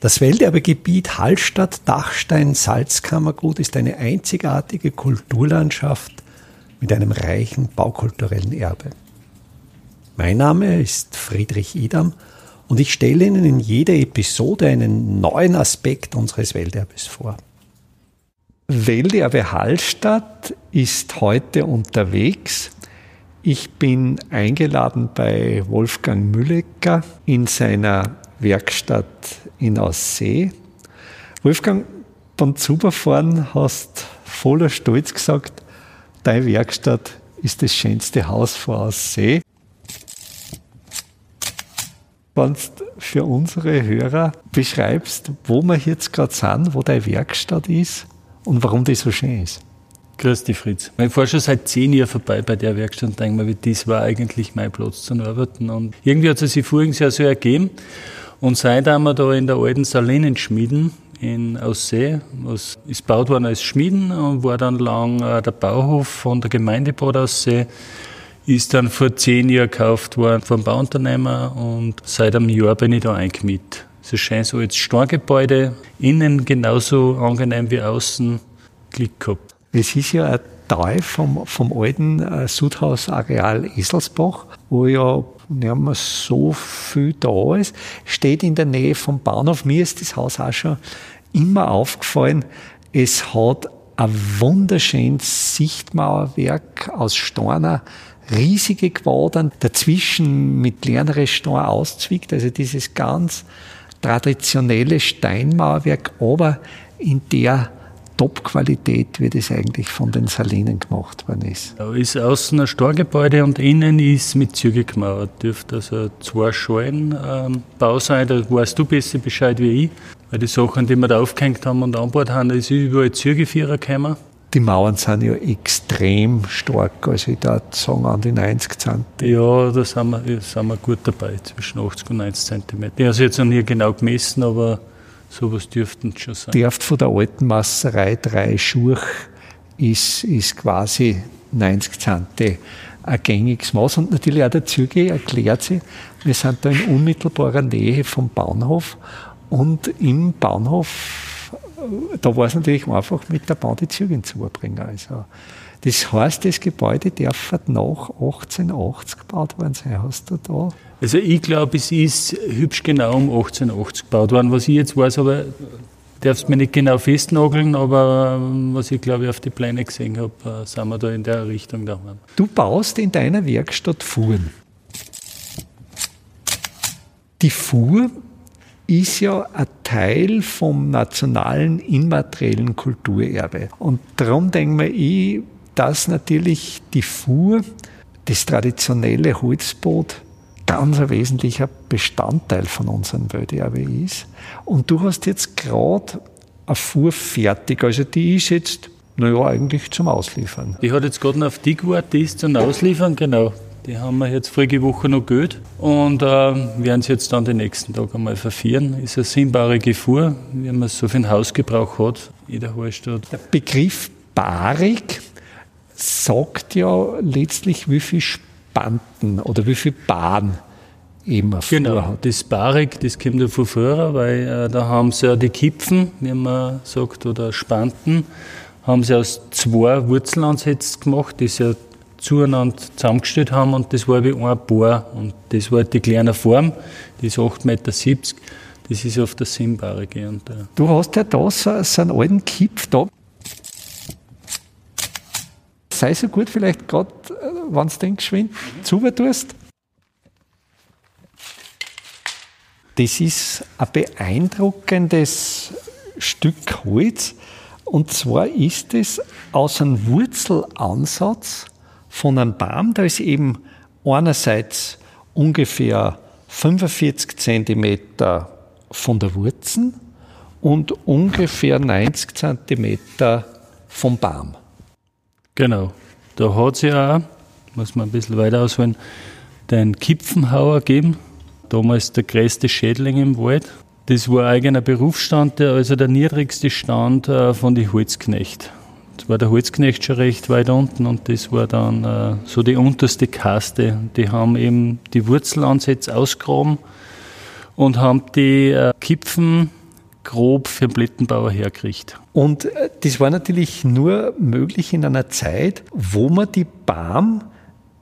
Das Welterbegebiet Hallstatt-Dachstein-Salzkammergut ist eine einzigartige Kulturlandschaft mit einem reichen baukulturellen Erbe. Mein Name ist Friedrich Idam und ich stelle Ihnen in jeder Episode einen neuen Aspekt unseres Welterbes vor. Welterbe Hallstatt ist heute unterwegs. Ich bin eingeladen bei Wolfgang Müllecker in seiner Werkstatt in Aussee. Wolfgang, beim Zuberfahren hast voller Stolz gesagt, deine Werkstatt ist das schönste Haus vor Aussee. Wenn du für unsere Hörer beschreibst, wo wir jetzt gerade sind, wo deine Werkstatt ist und warum die so schön ist. Grüß dich, Fritz. Ich fahre schon seit zehn Jahren vorbei bei der Werkstatt und denke mir, das war eigentlich mein Platz zum Arbeiten. Und irgendwie hat es sich voriges Jahr so ergeben. Und seit wir da in der alten Salinen schmieden in Aussee, was ist gebaut worden als Schmieden und war dann lang äh, der Bauhof von der Gemeinde Bad Aussee, ist dann vor zehn Jahren gekauft worden vom Bauunternehmer und seit einem Jahr bin ich da eingemietet. Es ist schön so als Steingebäude, innen genauso angenehm wie außen, Glück gehabt. Es ist ja ein Teil vom, vom alten äh, Sudhausareal Eselsbach, wo ja nicht mehr so viel da ist, steht in der Nähe vom Bahnhof. Mir ist das Haus auch schon immer aufgefallen. Es hat ein wunderschönes Sichtmauerwerk aus Steiner, riesige Quadern, dazwischen mit kleineren Steinen auszwickt, also dieses ganz traditionelle Steinmauerwerk, aber in der Top-Qualität, wie das eigentlich von den Salinen gemacht worden ist. Da ist außen ein Storgebäude und innen ist mit Züge gemauert. Dürfte also zwei Schalen ähm, Bau sein, da weißt du besser Bescheid wie ich. Weil die Sachen, die wir da aufgehängt haben und angebaut haben, da ist überall Zügevierer gekommen. Die Mauern sind ja extrem stark, also ich würde sagen an die 90 cm. Ja, da sind wir, sind wir gut dabei, zwischen 80 und 90 cm. Ich habe es jetzt noch nie genau gemessen, aber Sowas dürften schon sein. Dürft von der alten Masserei drei Schurch ist, ist quasi 90 Zante ein gängiges Maß. Und natürlich auch der Züge erklärt sich, wir sind da in unmittelbarer Nähe vom Bahnhof und im Bahnhof, da war es natürlich einfach mit der Bahn die Züge zubringen. Also, das heißt, das Gebäude darf nach 1880 gebaut worden sein. Hast du da also ich glaube, es ist hübsch genau um 1880 gebaut worden. Was ich jetzt weiß, aber darfst mir nicht genau festnageln, aber ähm, was ich glaube ich auf die Pläne gesehen habe, äh, sind wir da in der Richtung daheim. Du baust in deiner Werkstatt Fuhren. Die Fuhr ist ja ein Teil vom nationalen immateriellen Kulturerbe. Und darum denke ich, dass natürlich die Fuhr, das traditionelle Holzboot, ganz ein wesentlicher Bestandteil von unserem Welterbe ist. Und du hast jetzt gerade eine Fuhr fertig, also die ist jetzt, naja, eigentlich zum Ausliefern. Die hat jetzt gerade noch auf die gewartet, die ist zum Ausliefern, genau. Die haben wir jetzt vorige Woche noch gehört und äh, werden sie jetzt dann den nächsten Tag einmal verfieren. Ist eine sinnbare Fuhr, wie man es so für den Hausgebrauch hat in der Hallstatt. Der Begriff barig sagt ja letztlich, wie viel Banden oder wie viel Bahn eben auf Genau, hat. das Barik, das kommt ja von früher, weil äh, da haben sie ja die Kipfen, wie man sagt, oder Spanten, haben sie aus zwei Wurzelansätzen gemacht, die sie ja zueinander zusammengestellt haben und das war wie ein Bohr und das war die kleine Form, die ist 8,70 Meter. Das ist auf der Sinnbarige. Und, äh du hast ja da so, so einen alten Kipf da sei so gut, vielleicht gerade, äh, wenn du den geschwind zuber tust. Das ist ein beeindruckendes Stück Holz. Und zwar ist es aus einem Wurzelansatz von einem Baum, da ist eben einerseits ungefähr 45 cm von der Wurzel und ungefähr 90 cm vom Baum. Genau. Da hat es ja auch, muss man ein bisschen weiter ausholen, den Kipfenhauer gegeben. Damals der größte Schädling im Wald. Das war eigener Berufsstand, also der niedrigste Stand äh, von den Holzknecht. Das war der Holzknecht schon recht weit unten und das war dann äh, so die unterste Kaste. Die haben eben die Wurzelansätze ausgraben und haben die äh, Kipfen grob für den Blättenbauer herkriegt. Und äh, das war natürlich nur möglich in einer Zeit, wo man die Baum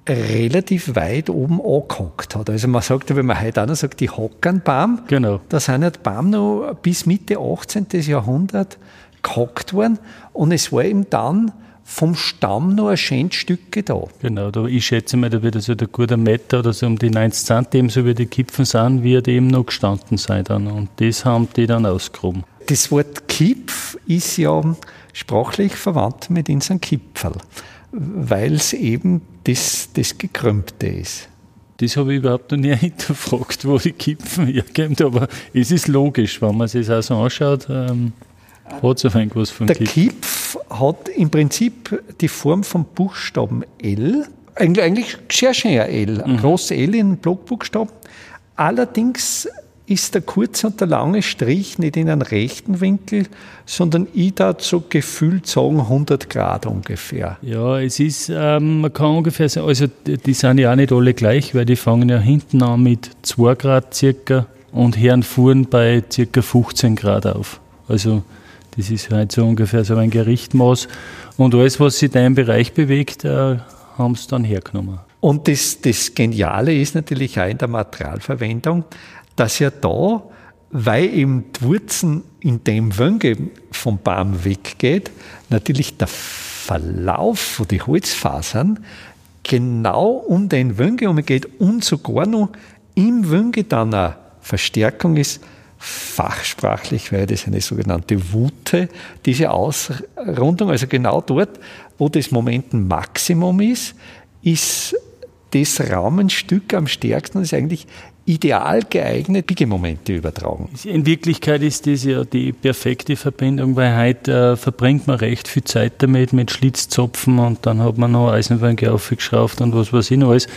relativ weit oben angehockt hat. Also man sagt, wenn man heute auch noch sagt, die Hockernbaum, genau. da sind ja die Baum noch bis Mitte 18. Jahrhundert gehockt worden und es war eben dann vom Stamm noch ein schönes Stück da. Genau, da, ich schätze mal, da wird so der gute Meter oder so um die 90 Cent, ebenso wie die Kipfen sind, wird eben noch gestanden sein dann. Und das haben die dann ausgehoben. Das Wort Kipf ist ja sprachlich verwandt mit unserem Kipferl, weil es eben das, das Gekrümmte ist. Das habe ich überhaupt noch nie hinterfragt, wo die Kipfen herkommen, aber es ist logisch, wenn man sich das auch so anschaut. Ähm, hat es auf was von Der Kipf hat im Prinzip die Form vom Buchstaben L, eigentlich, eigentlich sehr schön ein L, ein mhm. großes L in Blockbuchstaben. Allerdings ist der kurze und der lange Strich nicht in einem rechten Winkel, sondern ich da so gefühlt sagen 100 Grad ungefähr. Ja, es ist, ähm, man kann ungefähr sagen, also die sind ja auch nicht alle gleich, weil die fangen ja hinten an mit 2 Grad circa und hören fuhren bei circa 15 Grad auf. Also das ist halt so ungefähr so ein Gerichtmaß. Und alles, was sich da im Bereich bewegt, äh, haben sie dann hergenommen. Und das, das Geniale ist natürlich auch in der Materialverwendung, dass ja da, weil eben die Wurzeln in dem Wönge vom Baum weggeht, natürlich der Verlauf von den Holzfasern genau um den Wönge umgeht und sogar noch im Wönge dann eine Verstärkung ist, fachsprachlich wäre das eine sogenannte Wute, diese Ausrundung, also genau dort, wo das Momentenmaximum ist, ist das Raumenstück am stärksten, das ist eigentlich ideal geeignet, Biegemomente übertragen. In Wirklichkeit ist das ja die perfekte Verbindung, weil heute äh, verbringt man recht viel Zeit damit, mit Schlitzzopfen und dann hat man noch Eisenwänge aufgeschraubt und was weiß ich noch alles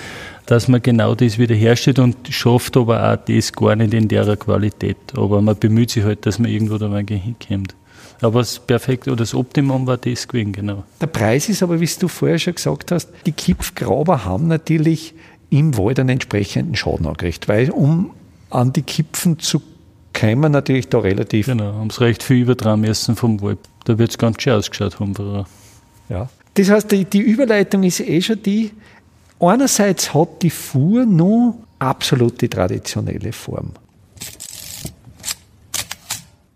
dass man genau das wiederherstellt und schafft aber auch das gar nicht in der Qualität. Aber man bemüht sich halt, dass man irgendwo da hinkommt. Aber das Perfekte oder das Optimum war das gewesen, genau. Der Preis ist aber, wie du vorher schon gesagt hast, die Kipfgraber haben natürlich im Wald einen entsprechenden Schaden angerichtet, weil um an die Kipfen zu kommen, natürlich da relativ. Genau, haben es recht viel übertragen müssen vom Wald. Da wird es ganz schön ausgeschaut haben. Ja. Das heißt, die, die Überleitung ist eh schon die, Einerseits hat die Fuhr nur absolut die traditionelle Form.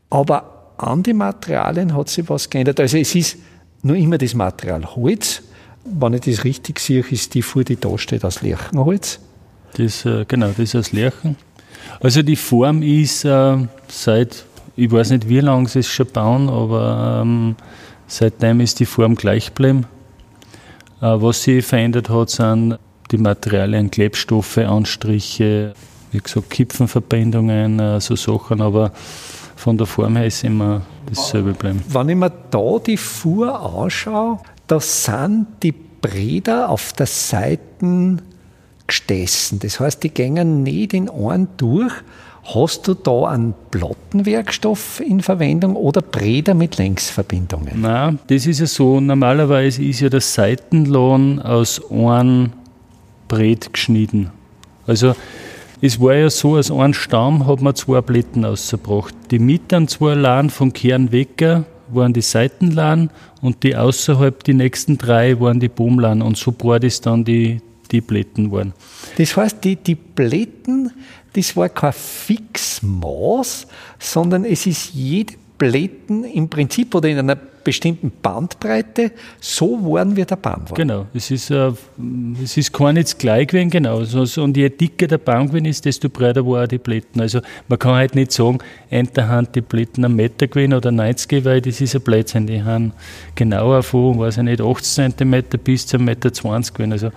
Aber an den Materialien hat sich was geändert. Also es ist nur immer das Material Holz. Wenn ich das richtig sehe, ist die Fuhr, die da steht, aus Lärchenholz. Das, äh, genau, das ist aus Lärchen. Also die Form ist äh, seit, ich weiß nicht wie lange sie es schon bauen, aber ähm, seitdem ist die Form gleich geblieben. Äh, was sich verändert hat, sind die Materialien, Klebstoffe, Anstriche, wie gesagt, Kipfenverbindungen, äh, so Sachen, aber von der Form her ist immer dasselbe bleiben. Wenn ich mir da die Fuhr anschaue, da sind die Breder auf der Seite gestessen. Das heißt, die gehen nicht in einen durch, Hast du da einen Plattenwerkstoff in Verwendung oder Breder mit Längsverbindungen? Nein, das ist ja so. Normalerweise ist ja das Seitenlohn aus einem Bret geschnitten. Also es war ja so, als ein Stamm hat man zwei Blätter ausgebracht. Die mittleren zwei Laden von Kernwecker waren die Seitenladen und die außerhalb, die nächsten drei, waren die Boomladen. Und so breit ist dann die, die Blätten waren. Das heißt, die, die Blätten das war kein Fixmaß, sondern es ist jede Blätten im Prinzip oder in einer bestimmten Bandbreite so waren, wie der Baum war. Genau, es ist, äh, es ist gar nicht gleich gewesen, genau. Und je dicker der Baum gewesen ist, desto breiter waren die Blätten. Also man kann halt nicht sagen, Hand die Blätten einen Meter gewesen oder 90, weil das ist ein Blödsinn. Die haben genauer von, weiß ich nicht, 80 cm bis zu 1,20 Meter gewesen. Also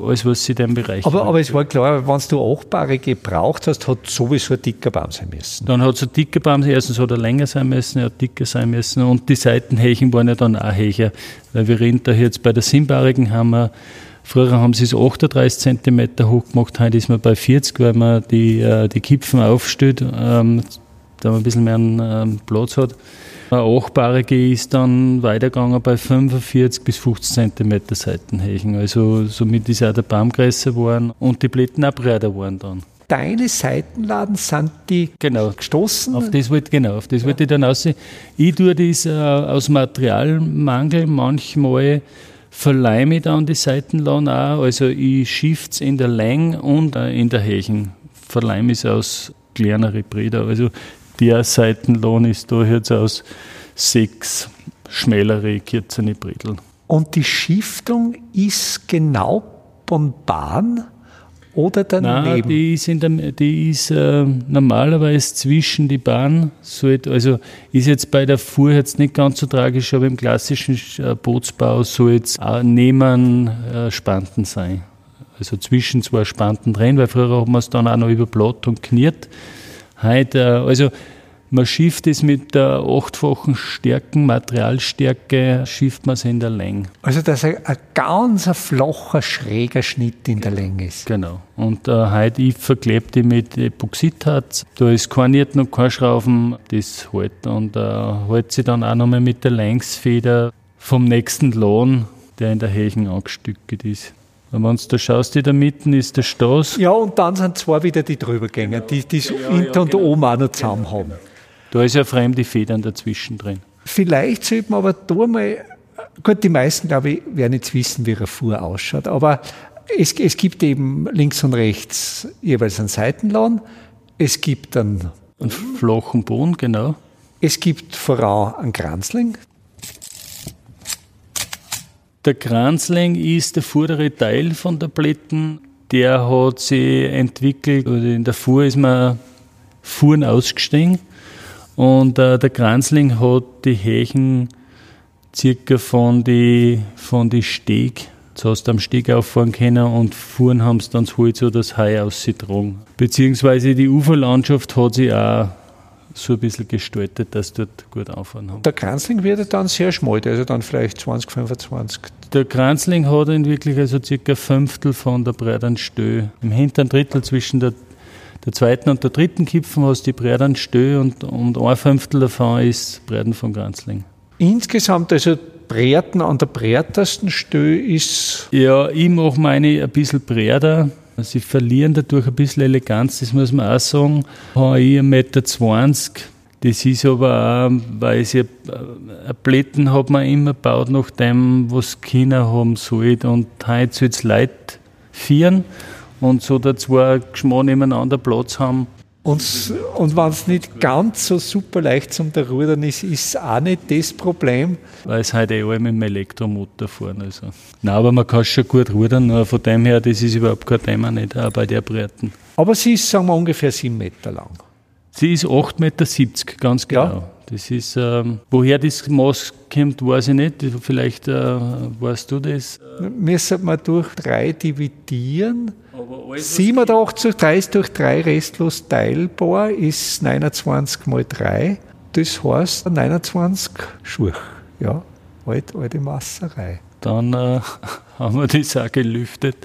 alles, was sie in dem Bereich Aber, aber es war klar, wenn du achtbare gebraucht hast, hat sowieso ein dicker Baum sein müssen. Dann hat es ein dicker Baum sein, erstens hat er länger sein müssen, er hat dicker sein müssen und die Seitenhächen waren ja dann auch Hächer. Weil wir reden da jetzt bei der Simbarigen haben wir Früher haben sie es 38 cm hoch gemacht, heute ist man bei 40, weil man die, äh, die Kipfen aufstellt, ähm, da man ein bisschen mehr ähm, Platz hat. Eine achtbarige ist dann weitergegangen bei 45 bis 50 cm Seitenhächen. Also somit ist auch der Baum größer geworden und die Blätter auch breiter geworden dann. deine Seitenladen sind die genau. gestoßen? Auf das wollte, genau, auf das ja. wollte ich dann aussehen. Ich tue das äh, aus Materialmangel manchmal verleime ich dann die Seitenladen auch. Also ich shift es in der Länge und äh, in der Hechen. Verleime es aus kleineren Breder. Also der Seitenlohn ist da jetzt aus sechs schmälere, kürzere Bredel. Und die Schiftung ist genau beim Bahn oder daneben? Nein, die ist, der, die ist äh, normalerweise zwischen die Bahn. Also ist jetzt bei der Fuhr jetzt nicht ganz so tragisch, aber im klassischen äh, Bootsbau soll jetzt auch neben äh, Spanten sein. Also zwischen zwei Spanten drin, weil früher haben wir es dann auch noch über Blatt und kniert. Heute, also man schifft es mit der achtfachen Stärken, Materialstärke, schifft man es in der Länge. Also dass ein, ein ganz flacher, schräger Schnitt in der Länge ist. Genau. Und äh, heute ich verklebt die mit Epoxidharz. Da ist kein Niert noch kein Schrauben, das hält. Und äh, hält sie dann auch nochmal mit der Längsfeder vom nächsten Lohn, der in der Hechen angestückt ist. Und wenn du da schaust, in der Mitte ist der Stoß. Ja, und dann sind zwei wieder die drübergänger, die das ja, hinten ja, und genau. oben auch noch zusammen haben. Da ist ja fremde Federn dazwischen drin. Vielleicht sollte man aber da mal, gut, die meisten, glaube ich, werden jetzt wissen, wie eine Fuhr ausschaut, aber es, es gibt eben links und rechts jeweils einen Seitenladen, es gibt einen, einen flachen Boden, genau. Es gibt voran einen Kranzling. Der Kranzling ist der vordere Teil von der Blätten. Der hat sich entwickelt, in der Fuhr ist man Fuhren ausgestiegen und äh, der Kranzling hat die Hächen circa von die, von die Steg, so hast du am Steg auffahren können und Fuhren haben es dann zu Holz oder das Hai ausgetragen. Beziehungsweise die Uferlandschaft hat sich auch so ein bisschen gestaltet, dass dort gut anfahren haben. Der Kranzling wird dann sehr schmal, also dann vielleicht 20, 25. Der Kranzling hat in wirklich also circa ein Fünftel von der breiten Stö. Im hinteren Drittel zwischen der der zweiten und der dritten Kipfen hast du die Breiten Stö und, und ein Fünftel davon ist Breiten von Granzling. Insgesamt, also Breiten an der breitesten Stö ist. Ja, ich mache meine ein bisschen breiter. Sie verlieren dadurch ein bisschen Eleganz, das muss man auch sagen. Habe ich 1,20 Meter. Das ist aber auch, weil sie Blätten hat man immer gebaut nach dem, was Kinder haben sollte. Und heute soll es Leute führen und so da zwei Geschmack nebeneinander Platz haben. Und, und wenn es nicht ganz so super leicht zum der Rudern ist, ist es auch nicht das Problem. Weil es halt eh alle mit dem Elektromotor fahren. Also. Nein, aber man kann schon gut rudern, von dem her, das ist überhaupt kein Thema, nicht auch bei der Breiten. Aber sie ist, sagen wir, ungefähr sieben Meter lang. Sie ist 8,70 Meter, ganz genau. Ja. Das ist, ähm, woher das Maß kommt, weiß ich nicht. Vielleicht äh, weißt du das. Müssen wir durch drei dividieren. 87 3 ist durch 3 restlos teilbar, ist 29 mal 3. Das heißt 29 Schuhe. Ja, alte, alte Masserei. Dann äh, haben wir das auch gelüftet.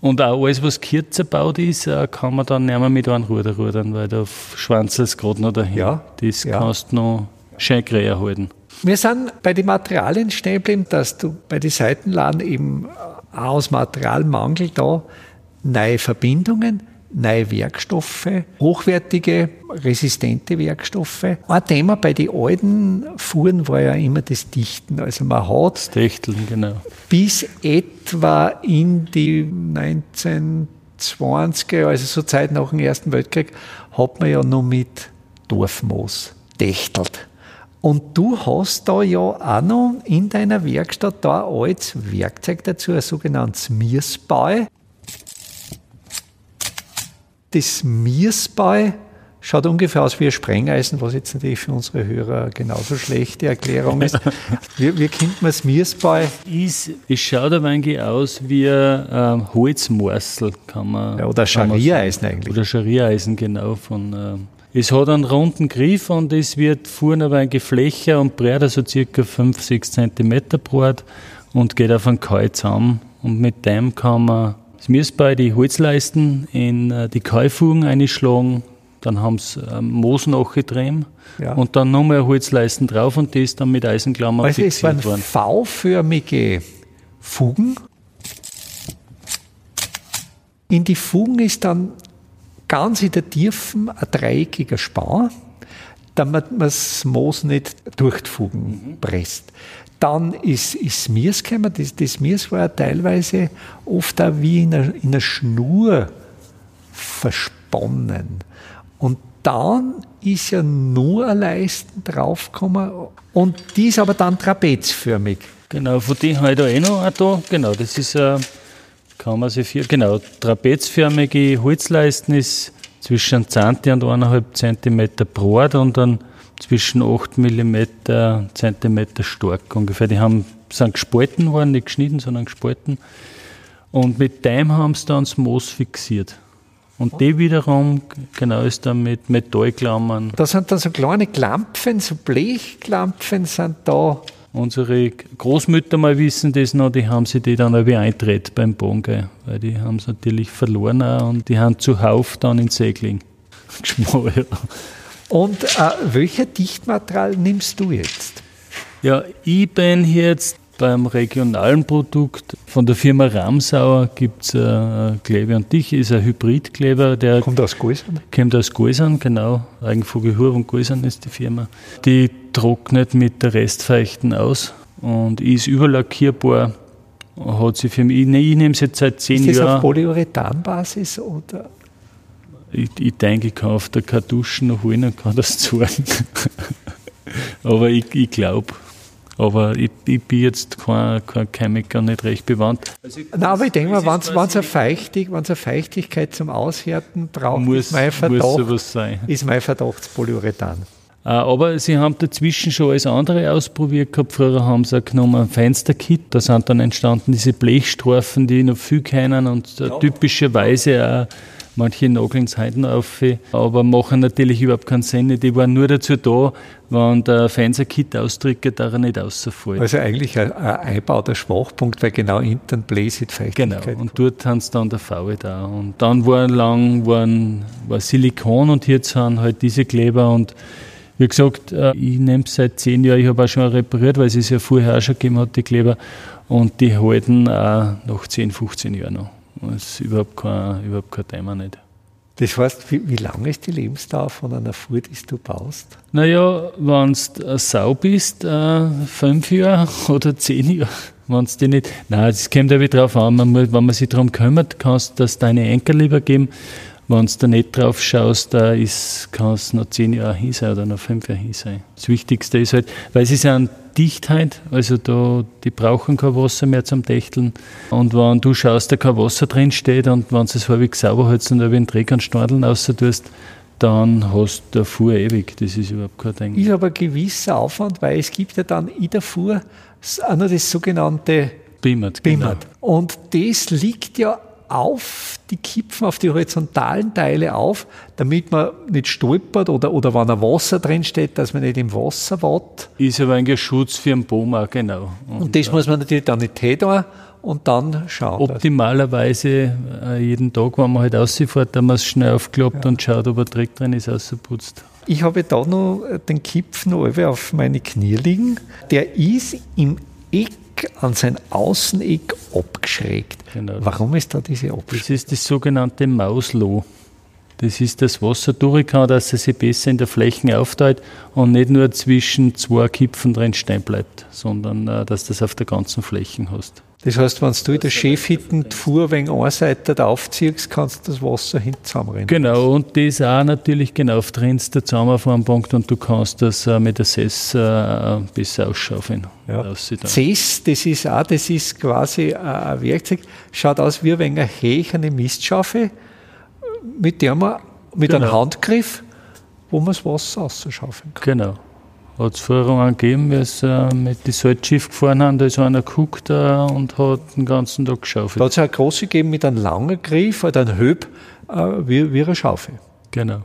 Und auch alles, was kürzer gebaut ist, äh, kann man dann nicht mehr mit einem Ruder rudern, weil da schwanzt es gerade noch dahin. Ja, das ja. kannst du noch schön grä halten. Wir sind bei den Materialien stehen geblieben, dass du bei den Seitenladen eben auch aus Materialmangel da neue Verbindungen, neue Werkstoffe, hochwertige, resistente Werkstoffe. Ein Thema bei den alten Fuhren war ja immer das Dichten. Also man hat das Techteln, genau. bis etwa in die 1920er, also so Zeit nach dem Ersten Weltkrieg, hat man ja noch mit Dorfmoos techtelt. Und du hast da ja auch noch in deiner Werkstatt da als Werkzeug dazu, ein sogenanntes Mirsbau. Das Mirsbau schaut ungefähr aus wie ein Sprengeisen, was jetzt natürlich für unsere Hörer genauso schlechte Erklärung ist. Wie, wie kennt man das Mirsbau? Es, schaut ein wenig aus wie ein ähm, Holzmorsel, kann man. Ja, oder Scharniereisen eigentlich. Oder Scharniereisen, genau. Von, ähm, es hat einen runden Griff und es wird vorne aber ein Geflächer und breiter, so circa 5, 6 cm breit und geht auf einen Kai zusammen. Und mit dem kann man das Mirsbei die Holzleisten in äh, die Kaifugen einschlagen, dann haben sie ähm, Moos nachgedreht ja. und dann nochmal Holzleisten drauf und das dann mit Eisenklammern also fixiert worden. Es waren V-förmige Fugen. In die Fugen ist dann ganz in der Tiefen ein dreieckiger Spar, damit man das Moos nicht durch die Fugen mhm. presst. Dann ist, ist Mirs gekommen. Das, das Mirs war teilweise oft auch wie in einer, in einer Schnur versponnen. Und dann ist ja nur ein Leisten draufgekommen und die ist aber dann trapezförmig. Genau, von dem habe ich da eh noch ein da. Genau, das ist, äh, kann man sich vier, genau, trapezförmige Holzleisten ist zwischen 10 und 1,5 cm breit und dann zwischen 8 mm cm stark ungefähr. Die haben, sind gespalten worden, nicht geschnitten, sondern gespalten. Und mit dem haben sie dann das Moos fixiert. Und die wiederum, genau, ist dann mit Metallklammern. Da sind dann so kleine Klampfen, so Blechklampfen sind da. Unsere Großmütter mal wissen das noch, die haben sich die dann wieder eintritt beim Bonge, weil die haben es natürlich verloren auch und die haben zuhauf dann in Segling geschmolzen. Und äh, welcher Dichtmaterial nimmst du jetzt? Ja, ich bin jetzt beim regionalen Produkt von der Firma Ramsauer gibt es äh, Kleber und Dich, ist ein Hybridkleber. Der kommt aus Gäusern? Kommt aus Gäusern, genau. Eigenvogelhur und Gäusern ist die Firma. Die trocknet mit der Restfeuchten aus und ist überlackierbar. Hat sie für mich, ich, ich nehme es jetzt seit zehn Jahren. Ist das Jahr. auf Polyurethanbasis oder? Ich, ich denke, ich kann auf der Kartusche noch holen und kann das zeigen. Aber ich, ich glaube, aber ich, ich, bin jetzt kein, kein Chemiker, nicht recht bewandt. Also Nein, aber ich denke mal, wenn es eine, Feuchtig, eine Feuchtigkeit zum Aushärten braucht, muss, ist mein Verdacht, ist mein Verdacht Polyurethan. Ah, aber sie haben dazwischen schon alles andere ausprobiert gehabt. Früher haben sie auch genommen ein Fensterkit. Da sind dann entstanden diese Blechstreifen, die noch viel kennen und ja. typischerweise auch Manche nageln noch auf, aber machen natürlich überhaupt keinen Sinn. Die waren nur dazu da, wenn der Fernseher-Kit ausdrückt, da er nicht rausfällt. Also eigentlich ein, ein einbauter Schwachpunkt, weil genau intern bläset Feuchtigkeit. Genau, und dort haben sie dann der VW da. Und dann war lang waren, war Silikon und jetzt sind halt diese Kleber und wie gesagt, äh, ich nehme es seit zehn Jahren, ich habe auch schon repariert, weil es es ja vorher auch schon gegeben hat, die Kleber. Und die halten auch nach 10, 15 Jahren noch. Das ist überhaupt kein, überhaupt kein Thema nicht. Das heißt, wie, wie lang ist die Lebensdauer von einer Fuhr, die du baust? Naja, wenn du Sau bist, äh, fünf Jahre oder zehn Jahre. Wenn es die nicht. Nein, das kommt ja wieder drauf an. Man muss, wenn man sich darum kümmert, kannst du das deine Enkel lieber geben. Wenn du da nicht drauf schaust, da kann es noch zehn Jahre hin sein oder noch fünf Jahre hin sein. Das Wichtigste ist halt, weil sie sind Dichtheit, also da, die brauchen kein Wasser mehr zum Dächteln. Und wenn du schaust, da kein Wasser drin steht und wenn du es halbwegs sauber hältst und über den Dreck und Storneln raus tust, dann hast du Fuhr ewig. Das ist überhaupt kein Ding. Ist aber ein gewisser Aufwand, weil es gibt ja dann in der Fuhr auch noch das sogenannte Bimmert. Bimmert. Genau. Und das liegt ja auf die Kipfen, auf die horizontalen Teile auf, damit man nicht stolpert oder, oder wenn ein Wasser drin steht, dass man nicht im Wasser watt. Ist aber ein Schutz für den auch, genau. Und, und das muss man natürlich dann nicht tun und dann schauen. Optimalerweise äh, jeden Tag, wenn man halt rausfährt, dann man es schnell aufklappt ja. und schaut, ob er Dreck drin ist, ausputzt. Ich habe da noch den Kipfen auf meine Knie liegen. Der ist im Eck an sein Außeneck abgeschrägt. Genau. Warum ist da diese Abschrägung? Das ist das sogenannte Mausloh. Das ist das Wasser durch kann, dass es sich besser in der Fläche aufteilt und nicht nur zwischen zwei Kipfen drin stehen bleibt, sondern äh, dass du das auf der ganzen Fläche hast. Das heißt, wenn du in der Schäfhütten die Fuhr wegen da aufziehst, kannst du das Wasser hinten zusammenrennen. Genau, und das auch natürlich genau trinnst der Zusammenfahren und du kannst das äh, mit der Sess äh, besser ausschaufeln. Ja. Cess, das ist auch, das ist quasi ein Werkzeug, schaut aus wie ein Hech, eine Mistschaufel, mit der man mit genau. einem Handgriff, wo man das Wasser ausschaufeln kann. Genau hat es vorher einen gegeben, wie sie äh, mit dem Salzschiff gefahren haben, da ist einer geguckt äh, und hat den ganzen Tag geschaufelt. Da hat es eine große gegeben mit einem langen Griff oder einem Höb, äh, wie, wie eine Schaufel. Genau.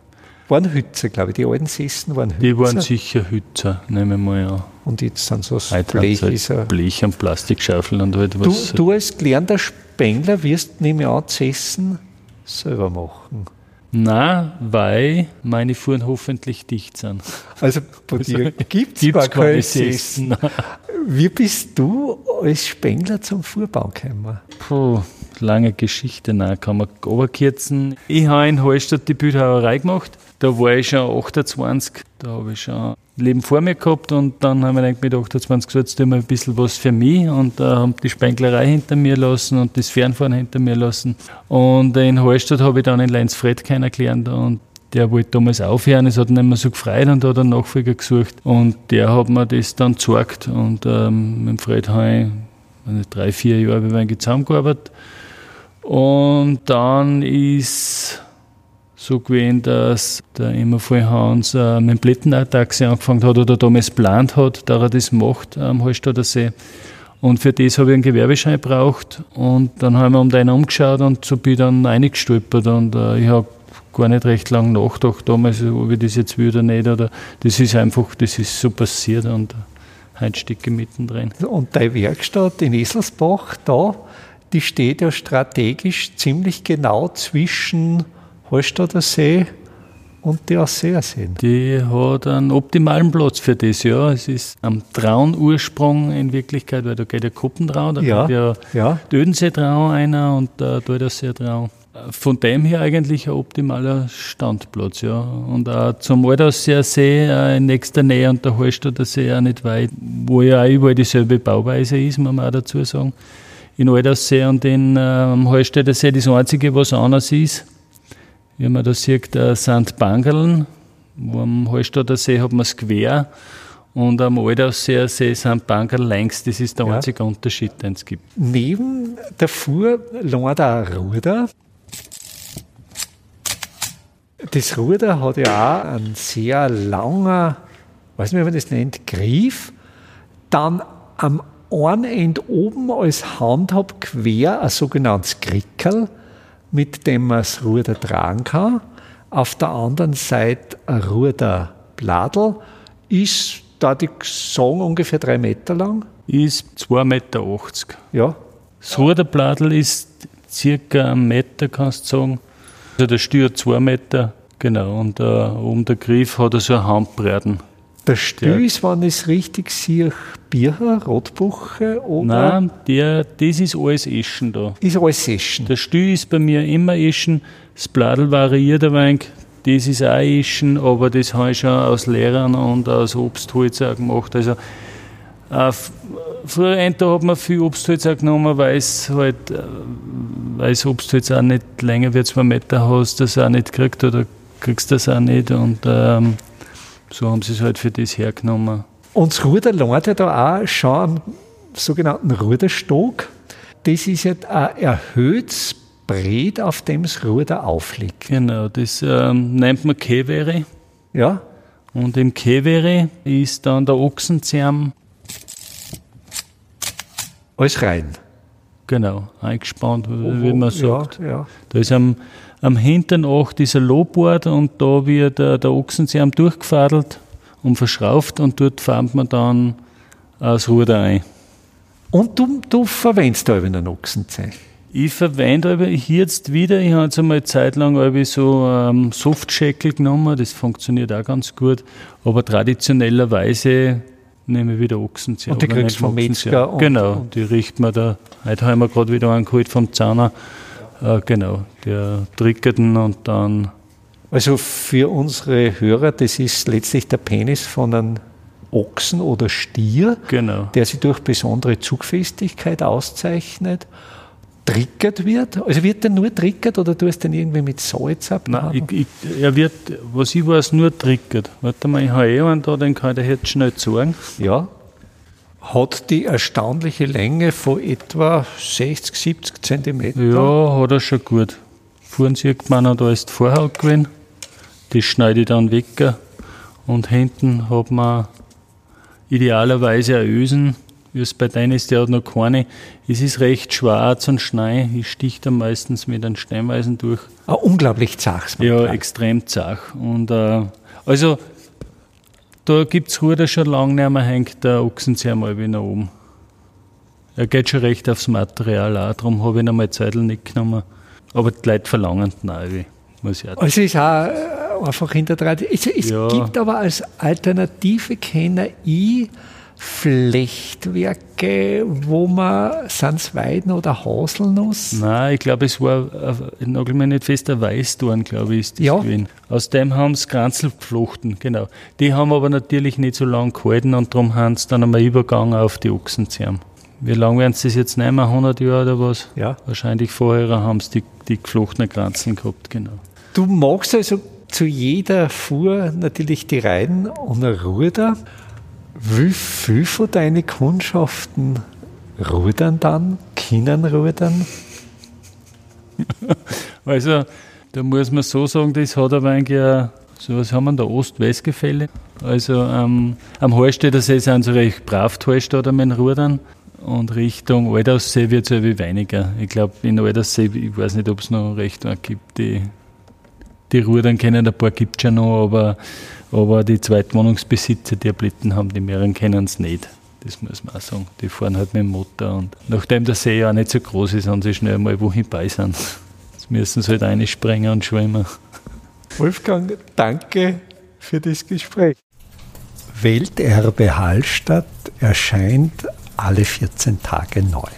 Waren Hützer, glaube ich. Die alten Sessen waren Hützer. Die waren sicher Hützer, nehmen wir mal an. Und jetzt sind so Blech. Halt Blech und Plastikschaufeln und halt was. Du, du als gelernter Spengler wirst, nehme ich an, Sessen selber machen. Na, weil meine Fuhren hoffentlich dicht sind. Also bei also, dir gibt es gar keine Sessen. Wie bist du als Spengler zum Fuhrbau gekommen? Puh, lange Geschichte, nein, kann man oberkürzen. Ich habe in Hallstatt die Bildhauerei gemacht. Da war ich schon 28, da habe ich schon Leben vor mir gehabt und dann haben wir mit 28 gesagt, jetzt tun wir ein bisschen was für mich und äh, haben die Spenglerei hinter mir lassen und das Fernfahren hinter mir lassen. Und in Hallstatt habe ich dann in Leinsfred kennengelernt und der wollte damals aufhören, es hat ihn nicht mehr so gefreut und hat einen Nachfolger gesucht. Und der hat mir das dann gezeigt. Und ähm, mit Fred habe ich drei, vier Jahre zusammengearbeitet. Und dann ist so gewesen, dass der immer von Hans äh, mit dem Blättenau-Taxi angefangen hat oder damals geplant hat, dass er das macht am Hallstatter See. Und für das habe ich einen Gewerbeschein gebraucht und dann haben wir um den umgeschaut und so bin ich dann reingestolpert und äh, ich habe gar nicht recht lang nachgedacht damals, ob ich das jetzt will oder nicht. Oder das ist einfach, das ist so passiert und heute stecke ich mittendrin. Und deine Werkstatt in Eselsbach, da, die steht ja strategisch ziemlich genau zwischen Hallstatter See und die Ausseersee. Die hat einen optimalen Platz für das, ja. Es ist am Traunursprung in Wirklichkeit, weil da geht der Kuppentrau, da ja, kommt ja, ja. Dödenseetrau einer und der Döderseetrau von dem her eigentlich ein optimaler Standplatz, ja. Und auch zum Altausseer See äh, in nächster Nähe und der Hallstatter See auch nicht weit, wo ja auch überall dieselbe Bauweise ist, muss man auch dazu sagen. In Altausseer und in ähm, Hallstätter See das Einzige, was anders ist, wie man da sieht, äh, sind Bangeln. Wo am Hallstatter See hat man es quer und am Altausseer See sind Bangerl längs. Das ist der ja. einzige Unterschied, den es gibt. Neben der Fuhr lernt auch Ruder. Das Ruder hat ja auch einen sehr langer, weiß nicht, wie man das nennt, Griff. Dann am einen Ende oben als Handhab quer ein sogenanntes Krickel, mit dem man das Ruder tragen kann. Auf der anderen Seite ein Ruderbladel. Ist, da die sagen, ungefähr drei Meter lang. Ist 2,80 Meter. Ja. Das Ruderbladel ist circa einen Meter, kannst du sagen. Also der Stür zwei Meter, genau, und äh, oben der Griff hat er so eine Handbreiten. Der Stür ist, wenn ich es richtig sehe, Bircher, Rotbuche oder? Nein, der, das ist alles Eschen da. Ist alles Eschen? Der Stür ist bei mir immer Eschen, das Bladel variiert ein wenig, das ist auch Eschen, aber das habe ich schon aus Lehrern und aus Obstholz auch gemacht. Also äh, früher hat man viel Obstholz auch genommen, weil es halt, äh, weil das Obstholz auch nicht länger wie zwei Meter hast, das auch nicht kriegt oder kriegst das auch nicht und ähm, so haben sie es halt für das hergenommen. Und das Ruder lernt ja da auch schon einen sogenannten Ruderstock. Das ist ja ein erhöhtes Brett, auf dem das Ruder aufliegt. Genau, das ähm, nennt man Kevere. Ja. Und im Kevere ist dann der Ochsenzerm alles rein. Genau, eingespannt, wie man sagt. Ja, ja. Da ist am, am Hintern auch dieser Lobboard und da wird der, der Ochsenzahn durchgefadelt und verschrauft und dort fahrt man dann das Ruder ein. Und du, du verwendest da einen Ochsenzahn? Ich verwende aber jetzt wieder, ich habe jetzt einmal eine Zeit lang so ähm, Softshackle genommen, das funktioniert auch ganz gut, aber traditionellerweise nehme ich wieder Ochsenzähne. Und die kriegst du vom Metzger? Und, genau, und die riecht man da. Heute haben wir gerade wieder einen geholt vom Zahner. Äh, genau, der trickerten und dann. Also für unsere Hörer, das ist letztlich der Penis von einem Ochsen oder Stier, genau. der sich durch besondere Zugfestigkeit auszeichnet triggert wird? Also wird der nur triggert oder du den irgendwie mit Salz ab? Nein, ich, ich, er wird, was ich weiß, nur triggert. Warte mal, ich habe eh einen da, den kann ich dir jetzt schnell zeigen. Ja. Hat die erstaunliche Länge von etwa 60, 70 Zentimeter? Ja, hat er schon gut. Vorne sieht man, da ist die Vorhaut gewesen. Das schneide ich dann weg. Und hinten hat man idealerweise ein Ösen wie es bei deinen ist, der hat noch keine. Es ist recht schwarz und Schnee. Ich stich da meistens mit einem Steinweisen durch. Ah, unglaublich zach. Ja, klar. extrem zach. Und äh, also da gibt es Ruder schon lange nicht mehr, hängt der Ochsenzeh mal wieder oben. Er geht schon recht aufs Material auch, darum habe ich ihn einmal Zeitl nicht genommen. Aber die Leute verlangen auch, muss ich auch Also ist auch äh, einfach hinter Es, es ja. gibt aber als Alternative kenne ich Flechtwerke, wo man, es Weiden oder Haselnuss? Nein, ich glaube, es war, ich nagel mich nicht fest, ein Weißdorn, glaube ich, ist das Ja. gewesen. Aus dem haben sie Kranzel geflochten, genau. Die haben aber natürlich nicht so lange gehalten und darum haben sie dann einmal übergegangen auf die Ochsenzerm. Wie lange werden sie das jetzt nehmen? 100 Jahre oder was? Ja. Wahrscheinlich vorher haben sie die, die geflochtenen Kranzeln gehabt, genau. Du magst also zu jeder Fuhr natürlich die Reiten und Ruder. Wie viel von deinen Kundschaften rudern dann, können rudern? Also, da muss man so sagen, das hat aber eigentlich ein, so was haben wir da, Ost-West-Gefälle. Also ähm, am Hallstätter See sind sie recht brav die Hallstätter mit Rudern und Richtung Alderssee wird es irgendwie weniger. Ich glaube, in Alderssee, ich weiß nicht, ob es noch recht gibt, die, die Rudern kennen, ein paar gibt es ja noch, aber, aber die Zweitwohnungsbesitzer, die Blitten haben, die mehreren kennen es nicht. Das muss man auch sagen. Die fahren halt mit dem Motor und nachdem der See ja auch nicht so groß ist, haben sie schnell mal wohin bei sind. Jetzt müssen sie halt reinspringen und schwimmen. Wolfgang, danke für das Gespräch. Welterbe Hallstatt erscheint alle 14 Tage neu.